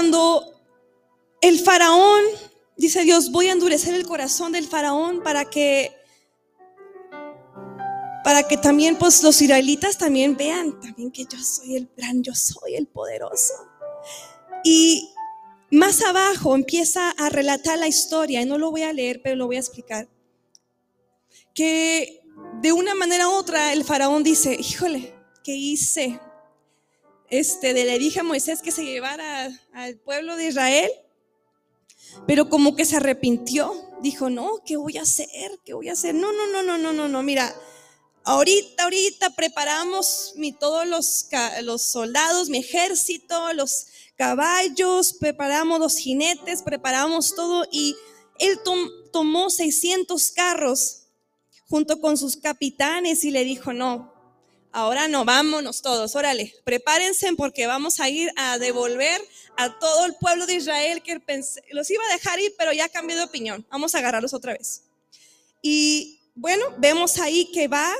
cuando el faraón, dice Dios, voy a endurecer el corazón del faraón para que para que también pues los israelitas también vean también que yo soy el gran, yo soy el poderoso. Y más abajo empieza a relatar la historia, y no lo voy a leer, pero lo voy a explicar. Que de una manera u otra el faraón dice, híjole, ¿qué hice? Este, le dije a Moisés que se llevara al pueblo de Israel, pero como que se arrepintió. Dijo, no, ¿qué voy a hacer? ¿Qué voy a hacer? No, no, no, no, no, no, no, mira, ahorita, ahorita preparamos mi, todos los, los soldados, mi ejército, los caballos, preparamos los jinetes, preparamos todo y él tomó 600 carros junto con sus capitanes y le dijo, no, ahora no, vámonos todos, órale, prepárense porque vamos a ir a devolver a todo el pueblo de Israel que los iba a dejar ir, pero ya cambió de opinión, vamos a agarrarlos otra vez. Y bueno, vemos ahí que va,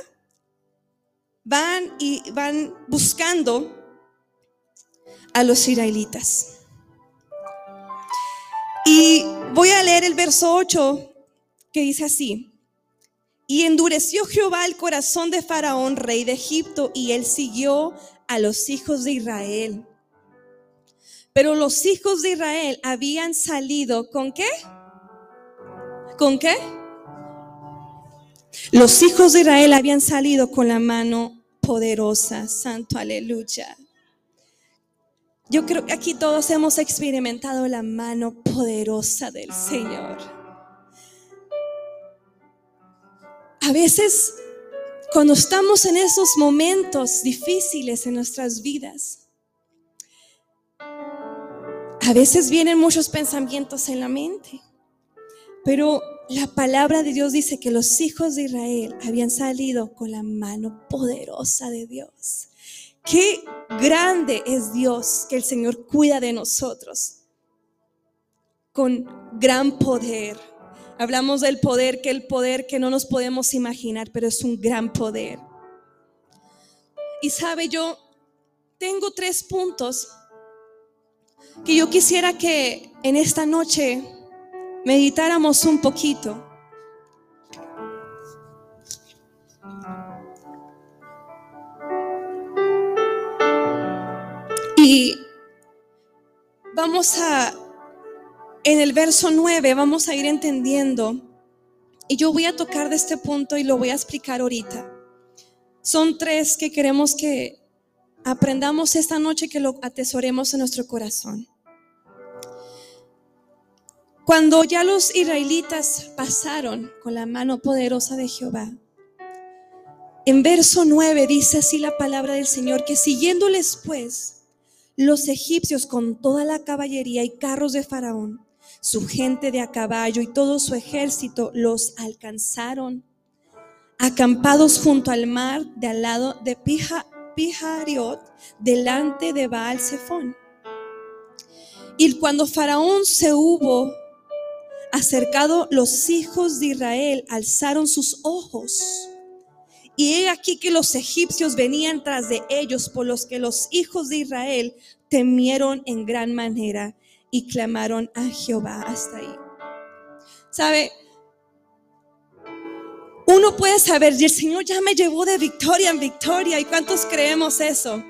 van y van buscando a los israelitas. Y voy a leer el verso 8 que dice así. Y endureció Jehová el corazón de Faraón, rey de Egipto, y él siguió a los hijos de Israel. Pero los hijos de Israel habían salido con qué? ¿Con qué? Los hijos de Israel habían salido con la mano poderosa. Santo aleluya. Yo creo que aquí todos hemos experimentado la mano poderosa del Señor. A veces, cuando estamos en esos momentos difíciles en nuestras vidas, a veces vienen muchos pensamientos en la mente, pero la palabra de Dios dice que los hijos de Israel habían salido con la mano poderosa de Dios. Qué grande es Dios que el Señor cuida de nosotros con gran poder Hablamos del poder, que el poder que no nos podemos imaginar, pero es un gran poder. Y sabe, yo tengo tres puntos que yo quisiera que en esta noche meditáramos un poquito. Y vamos a en el verso 9 vamos a ir entendiendo, y yo voy a tocar de este punto y lo voy a explicar ahorita. Son tres que queremos que aprendamos esta noche, que lo atesoremos en nuestro corazón. Cuando ya los israelitas pasaron con la mano poderosa de Jehová, en verso 9 dice así la palabra del Señor, que siguiéndoles pues los egipcios con toda la caballería y carros de Faraón, su gente de a caballo y todo su ejército los alcanzaron, acampados junto al mar de al lado de Pija, Pijariot, delante de Baal Zephon. Y cuando Faraón se hubo acercado, los hijos de Israel alzaron sus ojos. Y he aquí que los egipcios venían tras de ellos, por los que los hijos de Israel temieron en gran manera y clamaron a Jehová hasta ahí. ¿Sabe? Uno puede saber, y el Señor ya me llevó de victoria en victoria, ¿y cuántos creemos eso?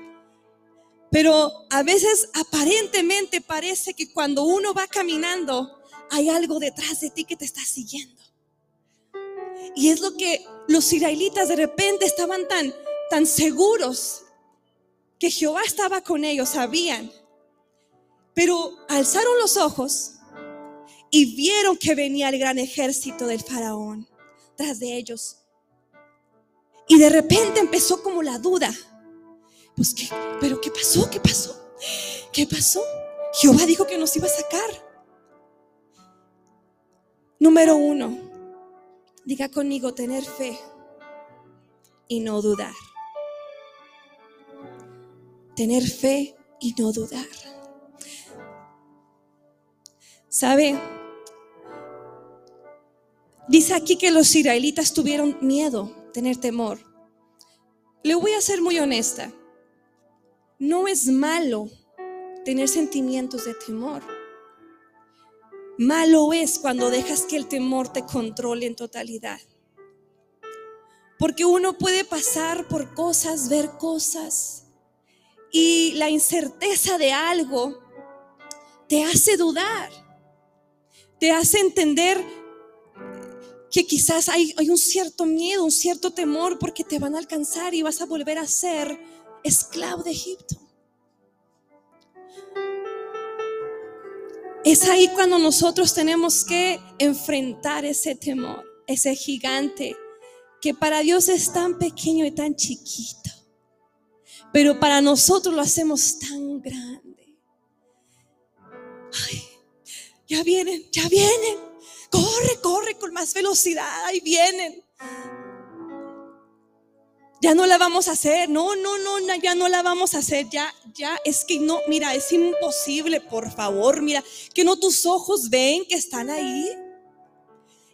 Pero a veces aparentemente parece que cuando uno va caminando, hay algo detrás de ti que te está siguiendo. Y es lo que los israelitas de repente estaban tan, tan seguros que Jehová estaba con ellos, sabían pero alzaron los ojos y vieron que venía el gran ejército del faraón tras de ellos. Y de repente empezó como la duda. Pues qué, pero ¿qué pasó? ¿Qué pasó? ¿Qué pasó? Jehová dijo que nos iba a sacar. Número uno, diga conmigo tener fe y no dudar. Tener fe y no dudar. ¿Sabe? Dice aquí que los israelitas tuvieron miedo, tener temor. Le voy a ser muy honesta. No es malo tener sentimientos de temor. Malo es cuando dejas que el temor te controle en totalidad. Porque uno puede pasar por cosas, ver cosas, y la incerteza de algo te hace dudar, te hace entender que quizás hay, un cierto miedo, un cierto temor porque te van a alcanzar y vas a volver a ser esclavo de Egipto. Es ahí cuando nosotros tenemos que enfrentar ese temor, ese gigante que para Dios es tan pequeño y tan chiquito, pero para nosotros lo hacemos tan grande. Ya vienen, ya vienen. Corre, corre con más velocidad, ahí vienen ya no la vamos a hacer, no, no, no, ya no la vamos a hacer, ya, ya, es que no, mira, es imposible, por favor, mira, que no tus ojos ven que están ahí.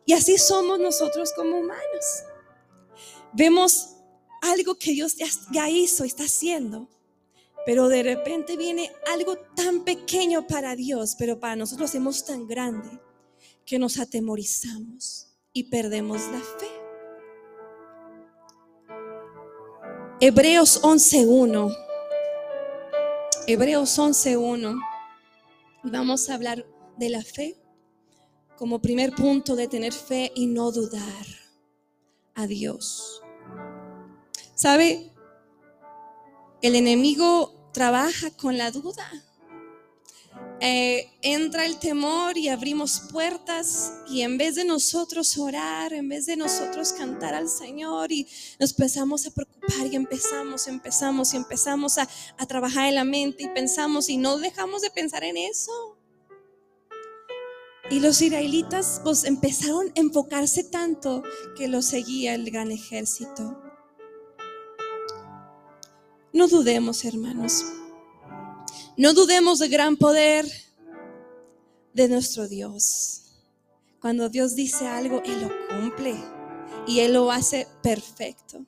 Y así somos nosotros como humanos. Vemos algo que Dios ya, ya hizo, está haciendo, pero de repente viene algo tan pequeño para Dios, pero para nosotros hacemos tan grande que nos atemorizamos y perdemos la fe. Hebreos 11.1. Hebreos 11.1. Vamos a hablar de la fe como primer punto de tener fe y no dudar a Dios. ¿Sabe? El enemigo trabaja con la duda. Eh, entra el temor y abrimos puertas y en vez de nosotros orar, en vez de nosotros cantar al Señor y nos empezamos a preocupar y empezamos, empezamos y empezamos a, trabajar en la mente y pensamos y no dejamos de pensar en eso. Y los israelitas pues empezaron a enfocarse tanto que lo seguía el gran ejército. No dudemos, hermanos. No dudemos del gran poder de nuestro Dios. Cuando Dios dice algo, Él lo cumple y Él lo hace perfecto.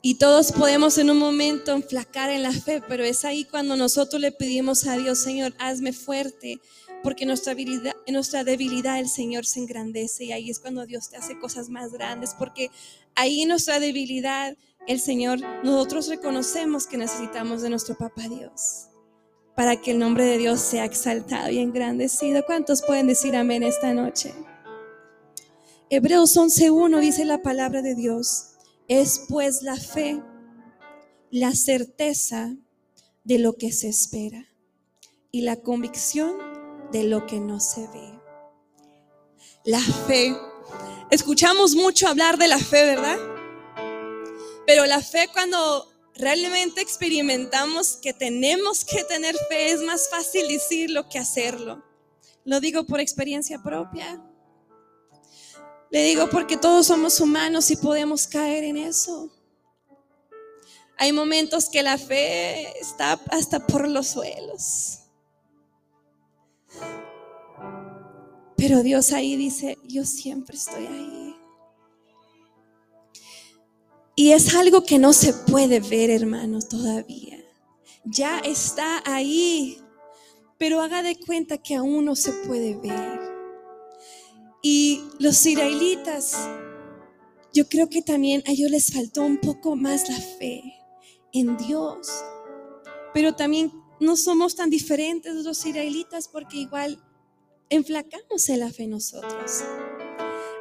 Y todos podemos en un momento enflacar en la fe, pero es ahí cuando nosotros le pedimos a Dios, Señor, hazme fuerte, porque nuestra en nuestra debilidad el Señor se engrandece y ahí es cuando Dios te hace cosas más grandes, porque ahí en nuestra debilidad el Señor, nosotros reconocemos que necesitamos de nuestro Papá Dios para que el nombre de Dios sea exaltado y engrandecido. ¿Cuántos pueden decir amén esta noche? Hebreos 11.1 dice la palabra de Dios, es pues la fe, la certeza de lo que se espera y la convicción de lo que no se ve. La fe. Escuchamos mucho hablar de la fe, ¿verdad? Pero la fe cuando realmente experimentamos que tenemos que tener fe es más fácil decirlo que hacerlo. Lo digo por experiencia propia. Le digo porque todos somos humanos y podemos caer en eso. Hay momentos que la fe está hasta por los suelos. Pero Dios ahí dice, yo siempre estoy ahí. Y es algo que no se puede ver, hermano, todavía. Ya está ahí, pero haga de cuenta que aún no se puede ver. Y los israelitas, yo creo que también a ellos les faltó un poco más la fe en Dios. Pero también no somos tan diferentes los israelitas porque igual enflacamos en la fe nosotros.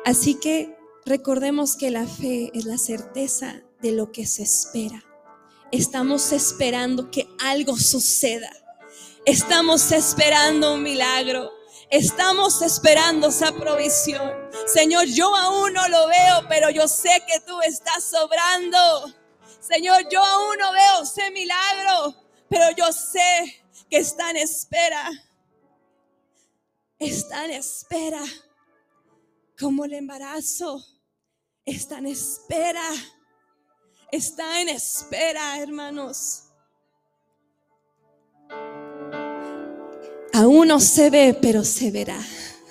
Así que Recordemos que la fe es la certeza de lo que se espera. Estamos esperando que algo suceda. Estamos esperando un milagro. Estamos esperando esa provisión. Señor, yo aún no lo veo, pero yo sé que tú estás sobrando. Señor, yo aún no veo ese milagro, pero yo sé que está en espera. Está en espera. Como el embarazo está en espera. Está en espera, hermanos. Aún no se ve, pero se verá.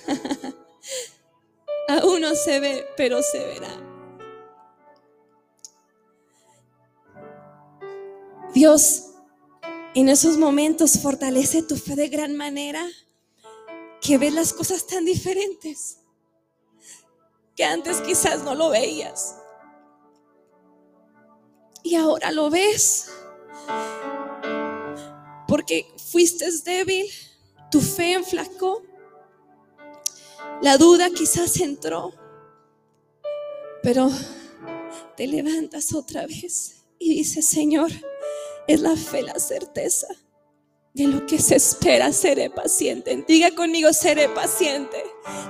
Aún no se ve, pero se verá. Dios En esos momentos fortalece tu fe de gran manera que ves las cosas tan diferentes que antes quizás no lo veías. Y ahora lo ves. Porque fuiste débil, tu fe enflacó, la duda quizás entró, pero te levantas otra vez y dices, Señor, es la fe, la certeza de lo que se espera, seré paciente. Diga conmigo, seré paciente,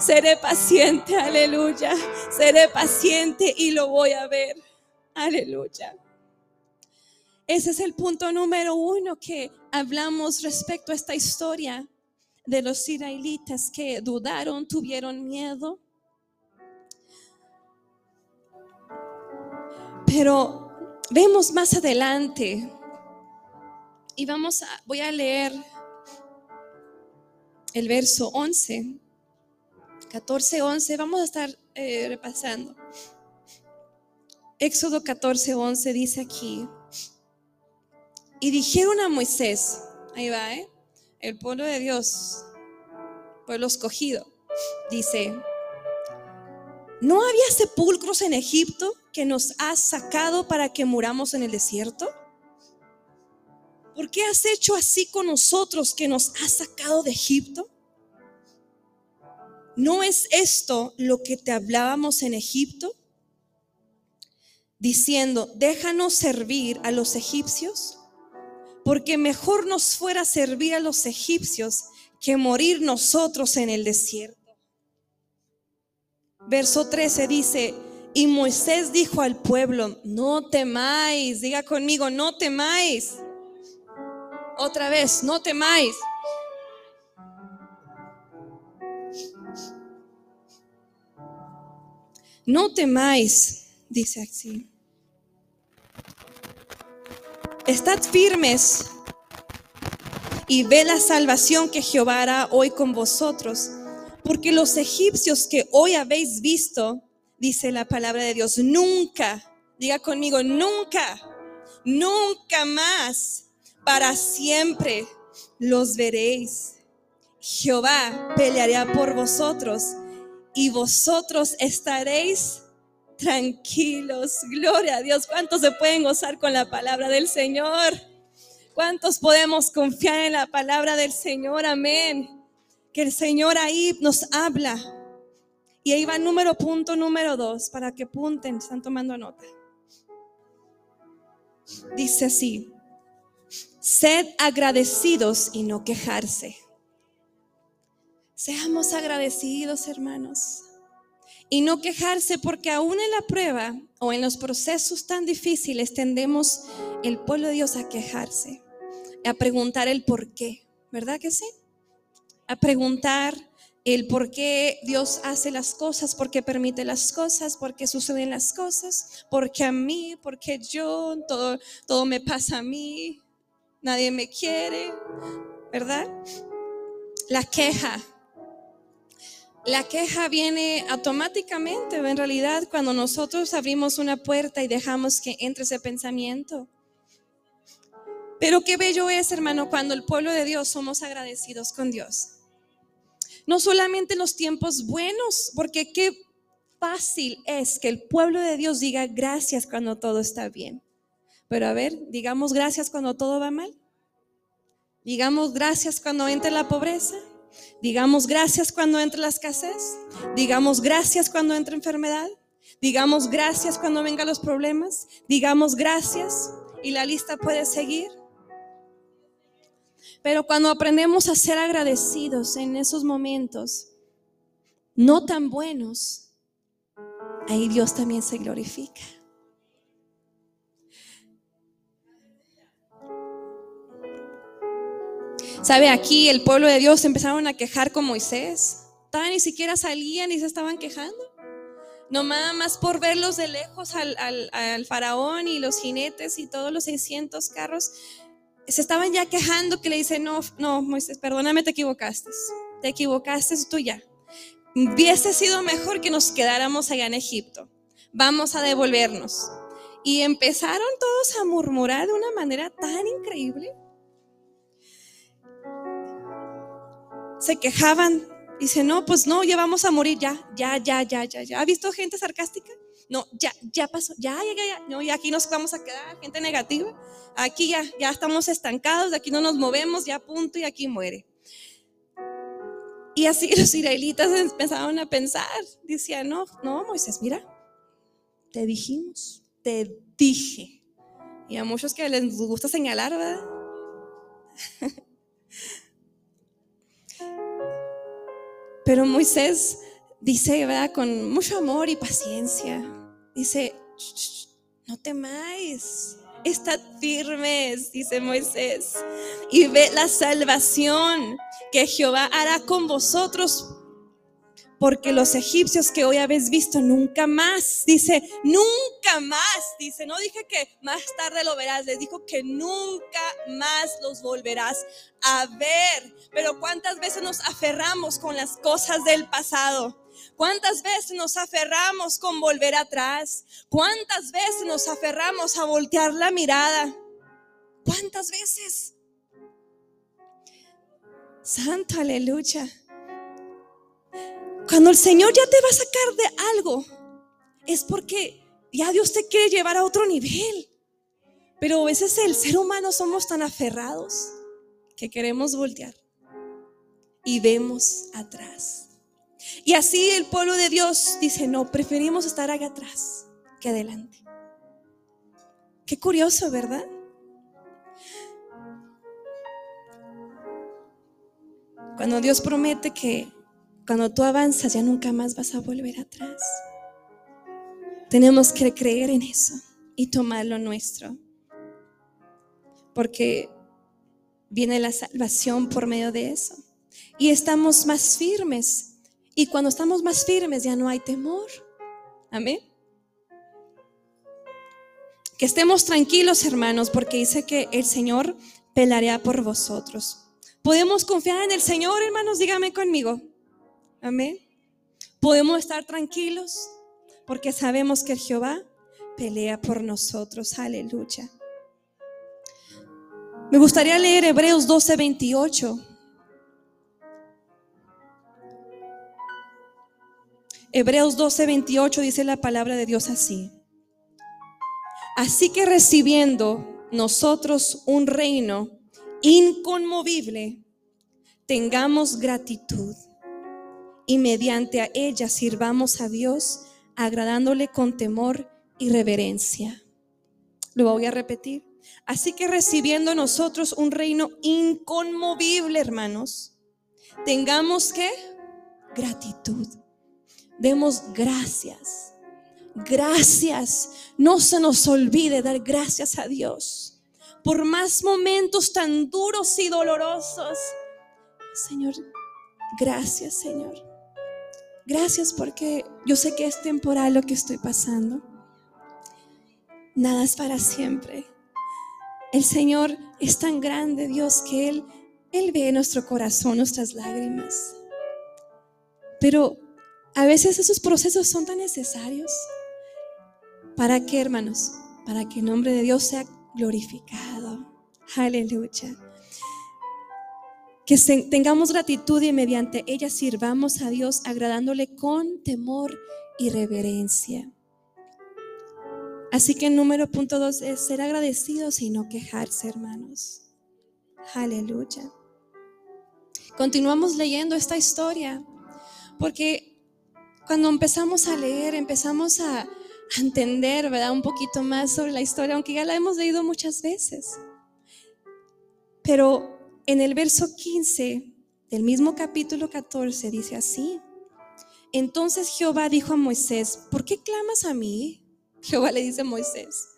seré paciente, aleluya, seré paciente y lo voy a ver, aleluya. Ese es el punto número uno que hablamos respecto a esta historia de los israelitas que dudaron, tuvieron miedo. Pero vemos más adelante y vamos a, voy a leer el verso 11, 14, 11, vamos a estar eh, repasando. Éxodo 14, 11 dice aquí, y dijeron a Moisés, ahí va, ¿eh? el pueblo de Dios, pueblo escogido, dice, ¿no había sepulcros en Egipto que nos has sacado para que muramos en el desierto? ¿Por qué has hecho así con nosotros que nos has sacado de Egipto? ¿No es esto lo que te hablábamos en Egipto? Diciendo, déjanos servir a los egipcios, porque mejor nos fuera servir a los egipcios que morir nosotros en el desierto. Verso 13 dice, y Moisés dijo al pueblo, no temáis, diga conmigo, no temáis otra vez, no temáis. No temáis, dice así. Estad firmes y ve la salvación que Jehová hará hoy con vosotros, porque los egipcios que hoy habéis visto, dice la palabra de Dios, nunca, diga conmigo, nunca, nunca más para siempre los veréis. Jehová peleará por vosotros y vosotros estaréis tranquilos. Gloria a Dios. ¿Cuántos se pueden gozar con la palabra del Señor? ¿Cuántos podemos confiar en la palabra del Señor? Amén. Que el Señor ahí nos habla. Y ahí va número punto número dos, para que apunten, están tomando nota. Dice así, Sed agradecidos y no quejarse. Seamos agradecidos, hermanos. Y no quejarse porque aún en la prueba o en los procesos tan difíciles tendemos el pueblo de Dios a quejarse, a preguntar el por qué, ¿verdad que sí? A preguntar el por qué Dios hace las cosas, por qué permite las cosas, por qué suceden las cosas, por qué a mí, por qué yo, todo, todo me pasa a mí, nadie me quiere, ¿verdad? La queja. La queja viene automáticamente, en realidad, cuando nosotros abrimos una puerta y dejamos que entre ese pensamiento. Pero qué bello es, hermano, cuando el pueblo de Dios somos agradecidos con Dios. No solamente en los tiempos buenos, porque qué fácil es que el pueblo de Dios diga gracias cuando todo está bien. Pero a ver, digamos gracias cuando todo va mal. Digamos gracias cuando entre la pobreza. Digamos gracias cuando entre la escasez. Digamos gracias cuando entre enfermedad. Digamos gracias cuando vengan los problemas. Digamos gracias y la lista puede seguir. Pero cuando aprendemos a ser agradecidos en esos momentos no tan buenos, ahí Dios también se glorifica. Sabe, aquí el pueblo de Dios empezaron a quejar con Moisés. Todavía ni siquiera salían y se estaban quejando. No más por verlos de lejos al, al, faraón y los jinetes y todos los 600 carros, se estaban ya quejando que le dice, no, no, Moisés, perdóname, te equivocaste. Te equivocaste tú ya. Hubiese sido mejor que nos quedáramos allá en Egipto. Vamos a devolvernos. Y empezaron todos a murmurar de una manera tan increíble se quejaban. Dice, no, pues no, ya vamos a morir, ya, ya, ya, ya, ya, ya. ¿Ha visto gente sarcástica? No, ya, ya pasó, ya, ya, ya, no, y aquí nos vamos a quedar, gente negativa. Aquí ya, ya estamos estancados, aquí no nos movemos, ya punto, y aquí muere. Y así los israelitas empezaron a pensar, decían, no, no, Moisés, mira, te dijimos, te dije. Y a muchos que les gusta señalar, ¿verdad? Pero Moisés dice, ¿verdad? Con mucho amor y paciencia, dice, no temáis, estad firmes, dice Moisés, y ve la salvación que Jehová hará con vosotros porque los egipcios que hoy habéis visto nunca más, dice, nunca más, dice, no dije que más tarde lo verás, les dijo que nunca más los volverás a ver. Pero ¿cuántas veces nos aferramos con las cosas del pasado? ¿Cuántas veces nos aferramos con volver atrás? ¿Cuántas veces nos aferramos a voltear la mirada? ¿Cuántas veces? Santo, aleluya. Cuando el Señor ya te va a sacar de algo, es porque ya Dios te quiere llevar a otro nivel. Pero a veces el ser humano somos tan aferrados que queremos voltear y vemos atrás. Y así el pueblo de Dios dice, no, preferimos estar acá atrás que adelante. Qué curioso, ¿verdad? Cuando Dios promete que cuando tú avanzas ya nunca más vas a volver atrás. Tenemos que creer en eso y tomar lo nuestro. Porque viene la salvación por medio de eso. Y estamos más firmes. Y cuando estamos más firmes ya no hay temor. Amén. Que estemos tranquilos, hermanos, porque dice que el Señor peleará por vosotros. ¿Podemos confiar en el Señor, hermanos? Dígame conmigo. Amén. Podemos estar tranquilos porque sabemos que Jehová pelea por nosotros. Aleluya. Me gustaría leer Hebreos 12, 28. Hebreos 12, 28 dice la palabra de Dios así. Así que recibiendo nosotros un reino inconmovible, tengamos gratitud y mediante a ella sirvamos a Dios agradándole con temor y reverencia. Lo voy a repetir. Así que recibiendo nosotros un reino inconmovible, hermanos, tengamos que gratitud. Demos gracias. Gracias. No se nos olvide dar gracias a Dios. Por más momentos tan duros y dolorosos. Señor, gracias, Señor. Gracias porque yo sé que es temporal lo que estoy pasando. Nada es para siempre. El Señor es tan grande, Dios, que Él, Él ve nuestro corazón, nuestras lágrimas. Pero a veces esos procesos son tan necesarios. ¿Para qué, hermanos? Para que el nombre de Dios sea glorificado. Aleluya que tengamos gratitud y mediante ella sirvamos a Dios agradándole con temor y reverencia. Así que el número punto dos es ser agradecidos y no quejarse, hermanos. Aleluya. Continuamos leyendo esta historia porque cuando empezamos a leer, empezamos a, entender, ¿verdad? Un poquito más sobre la historia, aunque ya la hemos leído muchas veces. Pero en el verso 15 del mismo capítulo 14 dice así. Entonces Jehová dijo a Moisés, ¿por qué clamas a mí? Jehová le dice a Moisés,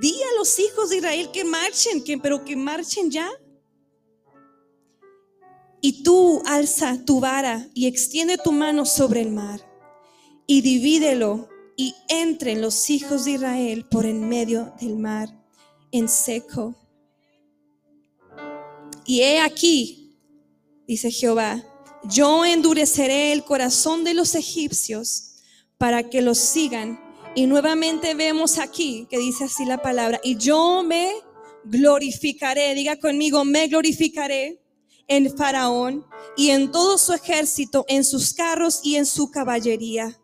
di a los hijos de Israel que marchen, que, pero que marchen ya. Y tú alza tu vara y extiende tu mano sobre el mar y divídelo y entren los hijos de Israel por en medio del mar en seco. Y he aquí, dice Jehová, yo endureceré el corazón de los egipcios para que los sigan. Y nuevamente vemos aquí que dice así la palabra, y yo me glorificaré, diga conmigo, me glorificaré en Faraón y en todo su ejército, en sus carros y en su caballería.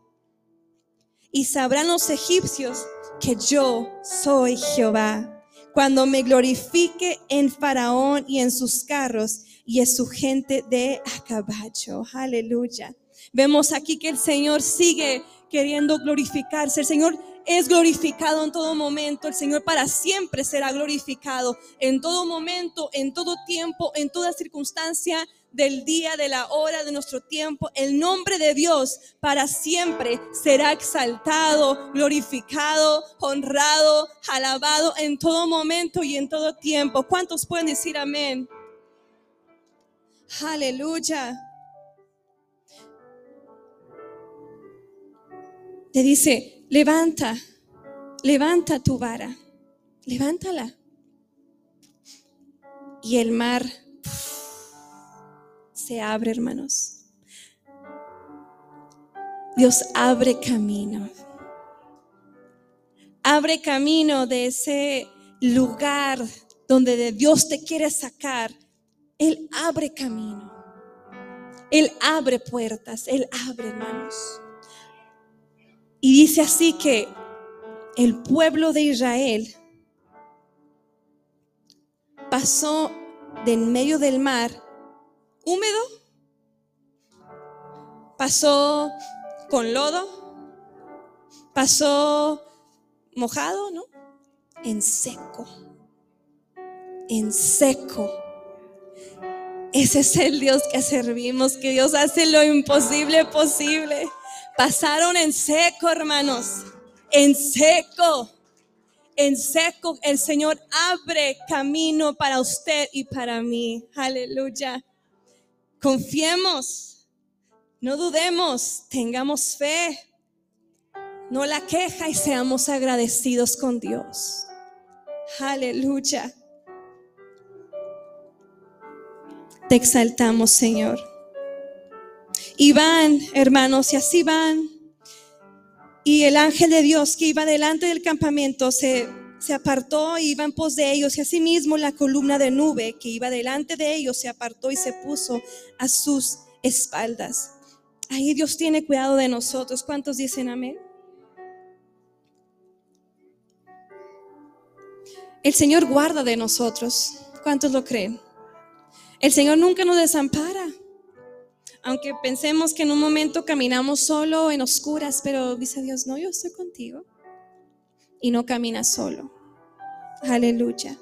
Y sabrán los egipcios que yo soy Jehová, cuando me glorifique en Faraón y en sus carros y en su gente de caballo. Aleluya. Vemos aquí que el Señor sigue queriendo glorificarse. El Señor es glorificado en todo momento. El Señor para siempre será glorificado en todo momento, en todo tiempo, en toda circunstancia del día, de la hora, de nuestro tiempo. El nombre de Dios para siempre será exaltado, glorificado, honrado, alabado en todo momento y en todo tiempo. ¿Cuántos pueden decir amén? Aleluya. Te dice, levanta, levanta tu vara, levántala. Y el mar se abre, hermanos. Dios abre camino. Abre camino de ese lugar donde de Dios te quiere sacar. Él abre camino. Él abre puertas. Él abre, hermanos. Y dice así que el pueblo de Israel pasó de en medio del mar húmedo, pasó con lodo, pasó mojado, ¿no? En seco, en seco. Ese es el Dios que servimos, que Dios hace lo imposible posible. Pasaron en seco, hermanos, en seco. En seco el Señor abre camino para usted y para mí. Aleluya. Confiemos, no dudemos, tengamos fe, no la queja y seamos agradecidos con Dios. Aleluya. Te exaltamos, Señor. Y van, hermanos, y así van. Y el ángel de Dios que iba delante del campamento se, se apartó y iba en pos de ellos. Y asimismo la columna de nube que iba delante de ellos se apartó y se puso a sus espaldas. Ahí Dios tiene cuidado de nosotros. ¿Cuántos dicen amén? El Señor guarda de nosotros. ¿Cuántos lo creen? El Señor nunca nos desampara aunque pensemos que en un momento caminamos solo en oscuras, pero dice Dios, no, yo estoy contigo. Y no caminas solo. Aleluya.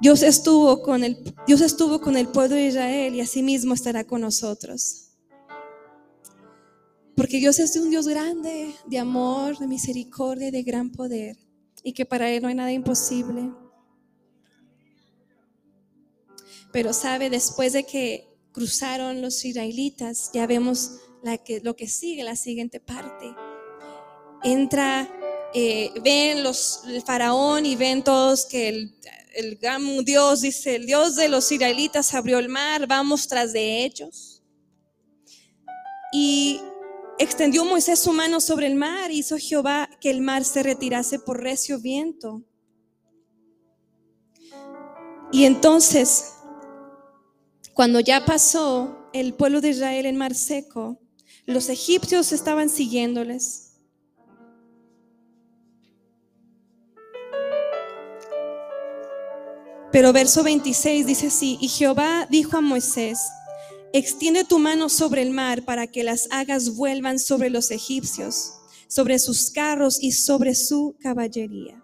Dios estuvo con el, Dios estuvo con el pueblo de Israel y asimismo estará con nosotros. Porque Dios es un Dios grande, de amor, de misericordia y de gran poder. Y que para Él no hay nada imposible. Pero sabe, después de que cruzaron los israelitas, ya vemos la lo que sigue, la siguiente parte. Entra, eh, ven los, el faraón y ven todos que el, el gran Dios, dice, el Dios de los israelitas abrió el mar, vamos tras de ellos. Y extendió Moisés su mano sobre el mar, hizo Jehová que el mar se retirase por recio viento. Y entonces cuando ya pasó el pueblo de Israel en mar seco, los egipcios estaban siguiéndoles. Pero verso 26 dice así, y Jehová dijo a Moisés, extiende tu mano sobre el mar para que las hagas vuelvan sobre los egipcios, sobre sus carros y sobre su caballería.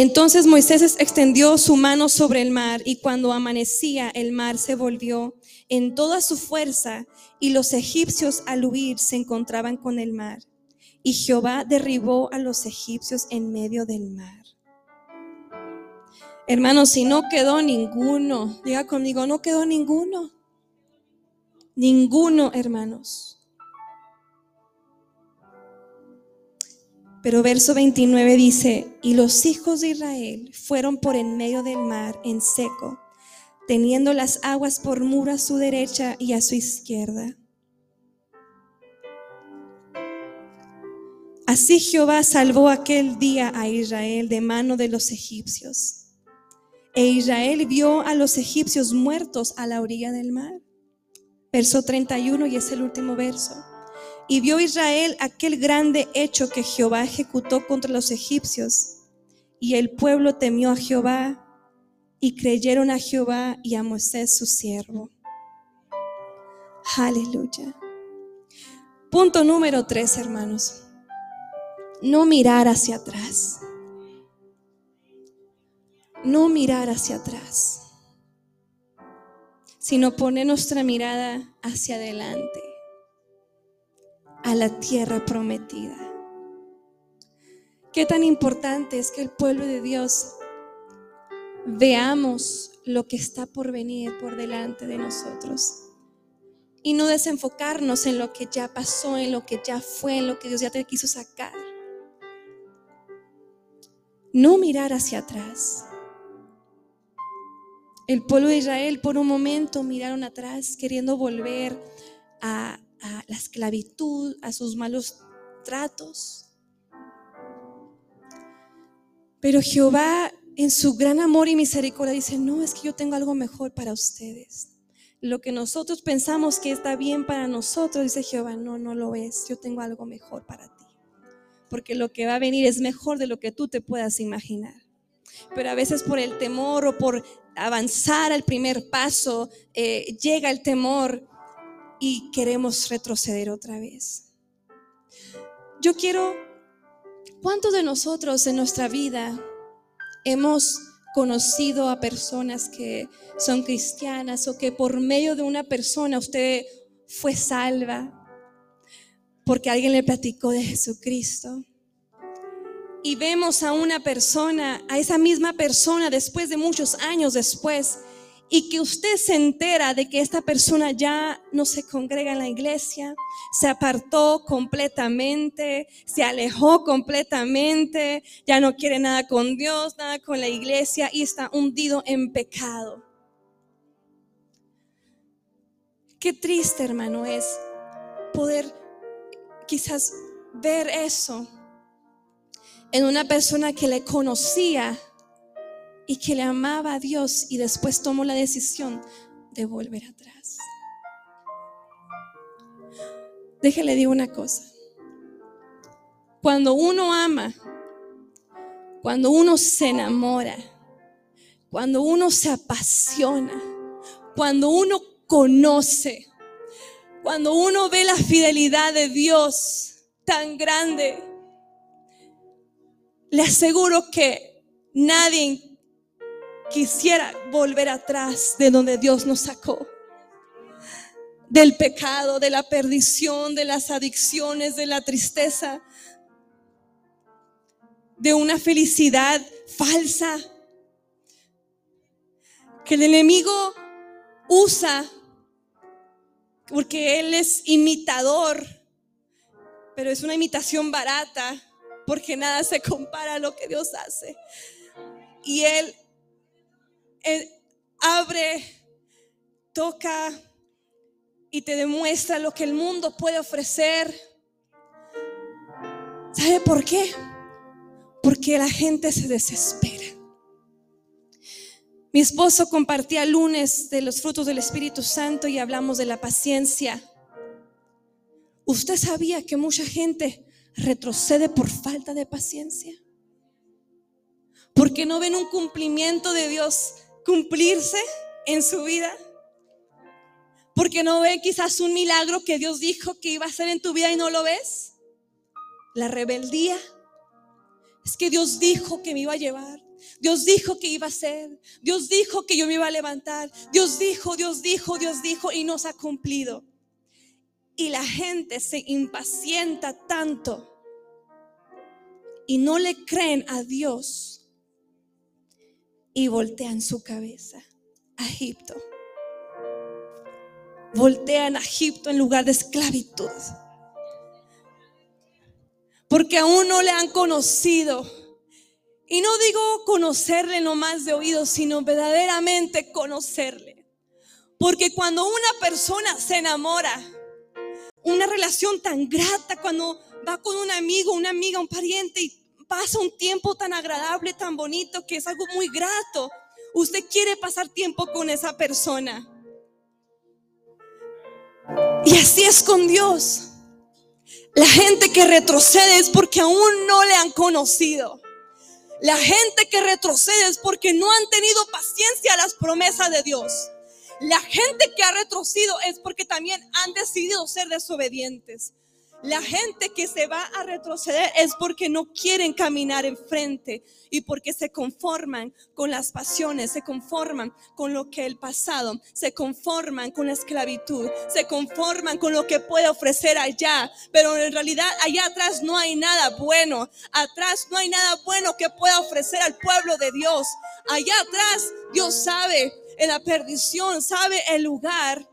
Entonces Moisés extendió su mano sobre el mar y cuando amanecía el mar se volvió en toda su fuerza y los egipcios al huir se encontraban con el mar. Y Jehová derribó a los egipcios en medio del mar. Hermanos, si no quedó ninguno, diga conmigo, no quedó ninguno. Ninguno, hermanos. Pero verso 29 dice, y los hijos de Israel fueron por en medio del mar en seco, teniendo las aguas por muro a su derecha y a su izquierda. Así Jehová salvó aquel día a Israel de mano de los egipcios. E Israel vio a los egipcios muertos a la orilla del mar. Verso 31 y es el último verso. Y vio Israel aquel grande hecho que Jehová ejecutó contra los egipcios. Y el pueblo temió a Jehová y creyeron a Jehová y a Moisés su siervo. Aleluya. Punto número tres, hermanos. No mirar hacia atrás. No mirar hacia atrás, sino poner nuestra mirada hacia adelante a la tierra prometida. Qué tan importante es que el pueblo de Dios veamos lo que está por venir por delante de nosotros y no desenfocarnos en lo que ya pasó, en lo que ya fue, en lo que Dios ya te quiso sacar. No mirar hacia atrás. El pueblo de Israel por un momento miraron atrás queriendo volver a a la esclavitud, a sus malos tratos. Pero Jehová en su gran amor y misericordia dice, no, es que yo tengo algo mejor para ustedes. Lo que nosotros pensamos que está bien para nosotros, dice Jehová, no, no lo es. Yo tengo algo mejor para ti. Porque lo que va a venir es mejor de lo que tú te puedas imaginar. Pero a veces por el temor o por avanzar al primer paso, eh, llega el temor y queremos retroceder otra vez. Yo quiero, ¿cuántos de nosotros en nuestra vida hemos conocido a personas que son cristianas o que por medio de una persona usted fue salva porque alguien le platicó de Jesucristo? Y vemos a una persona, a esa misma persona después de muchos años después, y que usted se entera de que esta persona ya no se congrega en la iglesia, se apartó completamente, se alejó completamente, ya no quiere nada con Dios, nada con la iglesia y está hundido en pecado. Qué triste, hermano, es poder quizás ver eso en una persona que le conocía y que le amaba a Dios y después tomó la decisión de volver atrás. Déjele digo una cosa. Cuando uno ama, cuando uno se enamora, cuando uno se apasiona, cuando uno conoce, cuando uno ve la fidelidad de Dios tan grande, le aseguro que nadie quisiera volver atrás de donde Dios nos sacó. Del pecado, de la perdición, de las adicciones, de la tristeza, de una felicidad falsa que el enemigo usa porque él es imitador, pero es una imitación barata porque nada se compara a lo que Dios hace. Y él abre, toca y te demuestra lo que el mundo puede ofrecer. ¿Sabe por qué? Porque la gente se desespera. Mi esposo compartía lunes de los frutos del Espíritu Santo y hablamos de la paciencia. ¿Usted sabía que mucha gente retrocede por falta de paciencia? Porque no ven un cumplimiento de Dios cumplirse en su vida? Porque no ve quizás un milagro que Dios dijo que iba a hacer en tu vida y no lo ves. La rebeldía. Es que Dios dijo que me iba a llevar. Dios dijo que iba a hacer. Dios dijo que yo me iba a levantar. Dios dijo, Dios dijo, Dios dijo y nos ha cumplido. Y la gente se impacienta tanto y no le creen a Dios y voltean su cabeza a Egipto. Voltean a Egipto en lugar de esclavitud. Porque aún no le han conocido. Y no digo conocerle nomás de oído, sino verdaderamente conocerle. Porque cuando una persona se enamora, una relación tan grata, cuando va con un amigo, una amiga, un pariente y pasa un tiempo tan agradable, tan bonito, que es algo muy grato. Usted quiere pasar tiempo con esa persona. Y así es con Dios. La gente que retrocede es porque aún no le han conocido. La gente que retrocede es porque no han tenido paciencia a las promesas de Dios. La gente que ha retrocedido es porque también han decidido ser desobedientes. La gente que se va a retroceder es porque no quieren caminar enfrente y porque se conforman con las pasiones, se conforman con lo que el pasado, se conforman con la esclavitud, se conforman con lo que puede ofrecer allá, pero en realidad allá atrás no hay nada bueno, atrás no hay nada bueno que pueda ofrecer al pueblo de Dios. Allá atrás Dios sabe en la perdición, sabe el lugar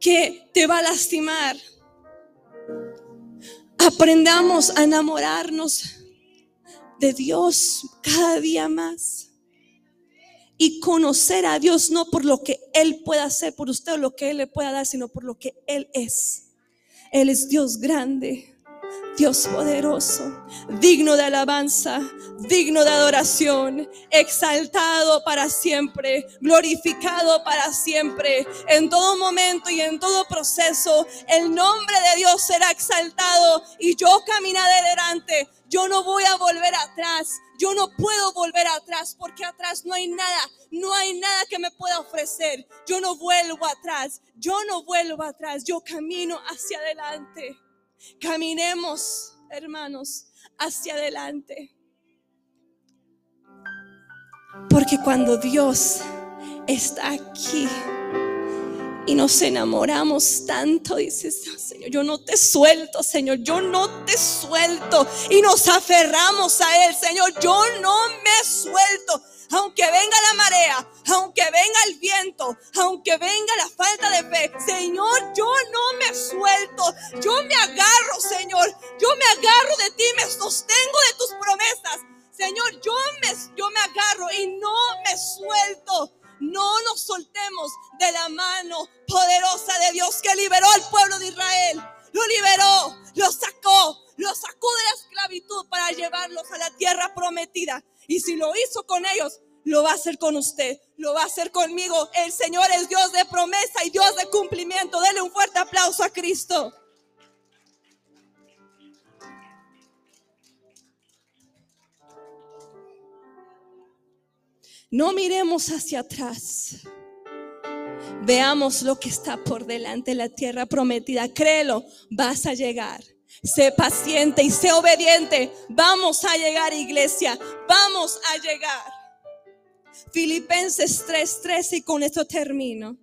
que te va a lastimar Aprendamos a enamorarnos de Dios cada día más. Y conocer a Dios no por lo que Él pueda hacer por usted o lo que Él le pueda dar, sino por lo que Él es. Él es Dios grande, Dios poderoso, digno de alabanza, digno de adoración, exaltado para siempre, glorificado para siempre. En todo momento y en todo proceso, el nombre de Dios será exaltado y yo caminaré adelante. Yo no voy a volver atrás. Yo no puedo volver atrás porque atrás no hay nada, no hay nada que me pueda ofrecer. Yo no vuelvo atrás, yo no vuelvo atrás, yo camino hacia adelante. Caminemos, hermanos, hacia adelante. Porque cuando Dios está aquí y nos enamoramos tanto, dices, Señor, yo no te suelto, Señor, yo no te suelto. Y nos aferramos a Él, Señor, yo no me suelto aunque venga la marea, aunque venga el viento, aunque venga la falta de fe, Señor, yo no me suelto, yo me agarro, Señor, yo me agarro de ti, me sostengo de tus promesas. Señor, yo me, yo me agarro y no me suelto. No nos soltemos de la mano poderosa de Dios que liberó al pueblo de Israel. Lo liberó, lo sacó, lo sacó de la esclavitud para llevarlos a la tierra prometida. Y si lo hizo con ellos, lo va a hacer con usted, lo va a hacer conmigo. El Señor es Dios de promesa y Dios de cumplimiento. Dele un fuerte aplauso a Cristo. No miremos hacia atrás. Veamos lo que está por delante, la tierra prometida. Créelo, vas a llegar. Sé paciente y sé obediente. Vamos a llegar, iglesia. Vamos a llegar. Filipenses 3:3 y con esto termino.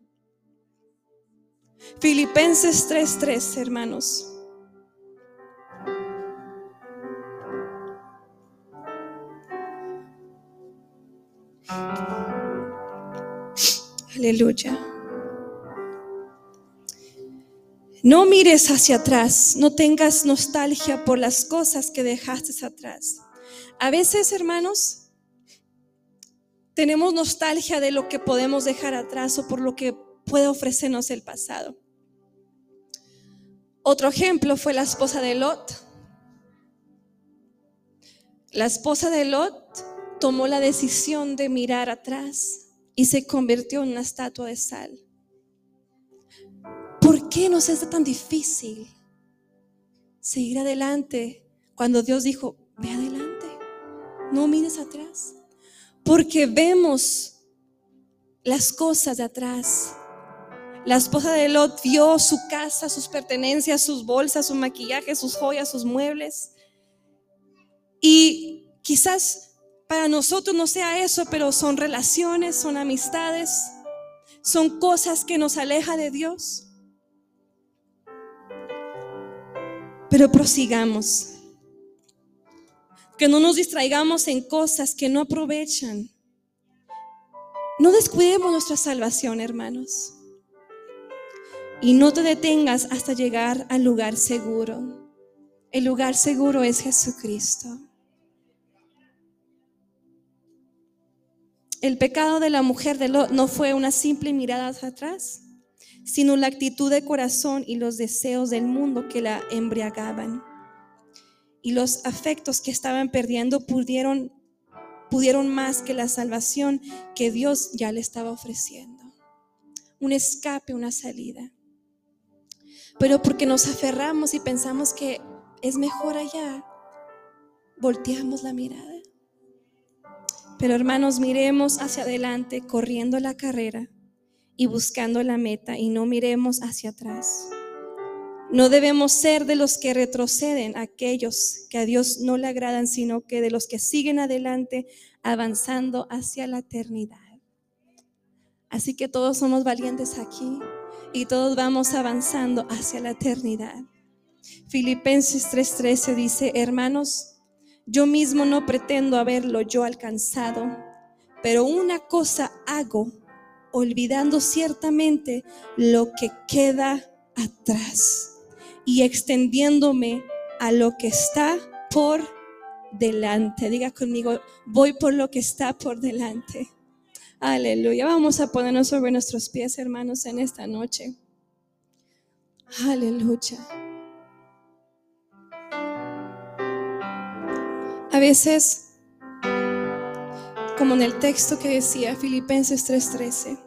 Filipenses 3:3, hermanos. Aleluya. No mires hacia atrás, no tengas nostalgia por las cosas que dejaste atrás. A veces, hermanos, tenemos nostalgia de lo que podemos dejar atrás o por lo que puede ofrecernos el pasado. Otro ejemplo fue la esposa de Lot. La esposa de Lot tomó la decisión de mirar atrás y se convirtió en una estatua de sal. ¿Por qué nos es tan difícil seguir adelante cuando Dios dijo, ve adelante, no mires atrás? Porque vemos las cosas de atrás. La esposa de Lot vio su casa, sus pertenencias, sus bolsas, su maquillaje, sus joyas, sus muebles. Y quizás para nosotros no sea eso, pero son relaciones, son amistades, son cosas que nos aleja de Dios. Pero prosigamos. Que no nos distraigamos en cosas que no aprovechan. No descuidemos nuestra salvación, hermanos. Y no te detengas hasta llegar al lugar seguro. El lugar seguro es Jesucristo. El pecado de la mujer de Lot no fue una simple mirada hacia atrás, sino la actitud de corazón y los deseos del mundo que la embriagaban. Y los afectos que estaban perdiendo pudieron, pudieron más que la salvación que Dios ya le estaba ofreciendo. Un escape, una salida. Pero porque nos aferramos y pensamos que es mejor allá, volteamos la mirada. Pero hermanos, miremos hacia adelante, corriendo la carrera y buscando la meta y no miremos hacia atrás. No debemos ser de los que retroceden, aquellos que a Dios no le agradan, sino que de los que siguen adelante, avanzando hacia la eternidad. Así que todos somos valientes aquí y todos vamos avanzando hacia la eternidad. Filipenses 3:13 dice, hermanos, yo mismo no pretendo haberlo yo alcanzado, pero una cosa hago olvidando ciertamente lo que queda atrás y extendiéndome a lo que está por delante. Diga conmigo, voy por lo que está por delante. Aleluya. Vamos a ponernos sobre nuestros pies, hermanos, en esta noche. Aleluya. A veces, como en el texto que decía Filipenses 3:13,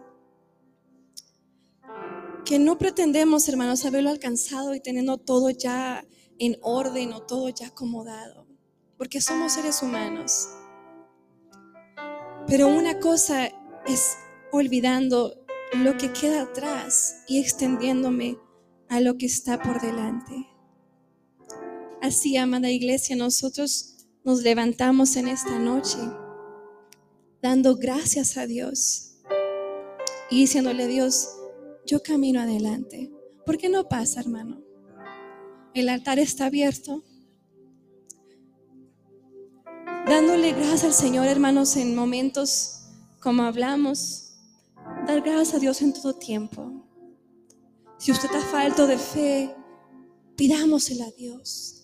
que no pretendemos, hermanos, haberlo alcanzado y teniendo todo ya en orden o todo ya acomodado, porque somos seres humanos. Pero una cosa es olvidando lo que queda atrás y extendiéndome a lo que está por delante. Así, amada iglesia, nosotros nos levantamos en esta noche dando gracias a Dios y diciéndole a Dios, yo camino adelante. ¿Por qué no pasa, hermano? El altar está abierto. Dándole gracias al Señor, hermanos, en momentos como hablamos. Dar gracias a Dios en todo tiempo. Si usted está falto de fe, pidámosela a Dios.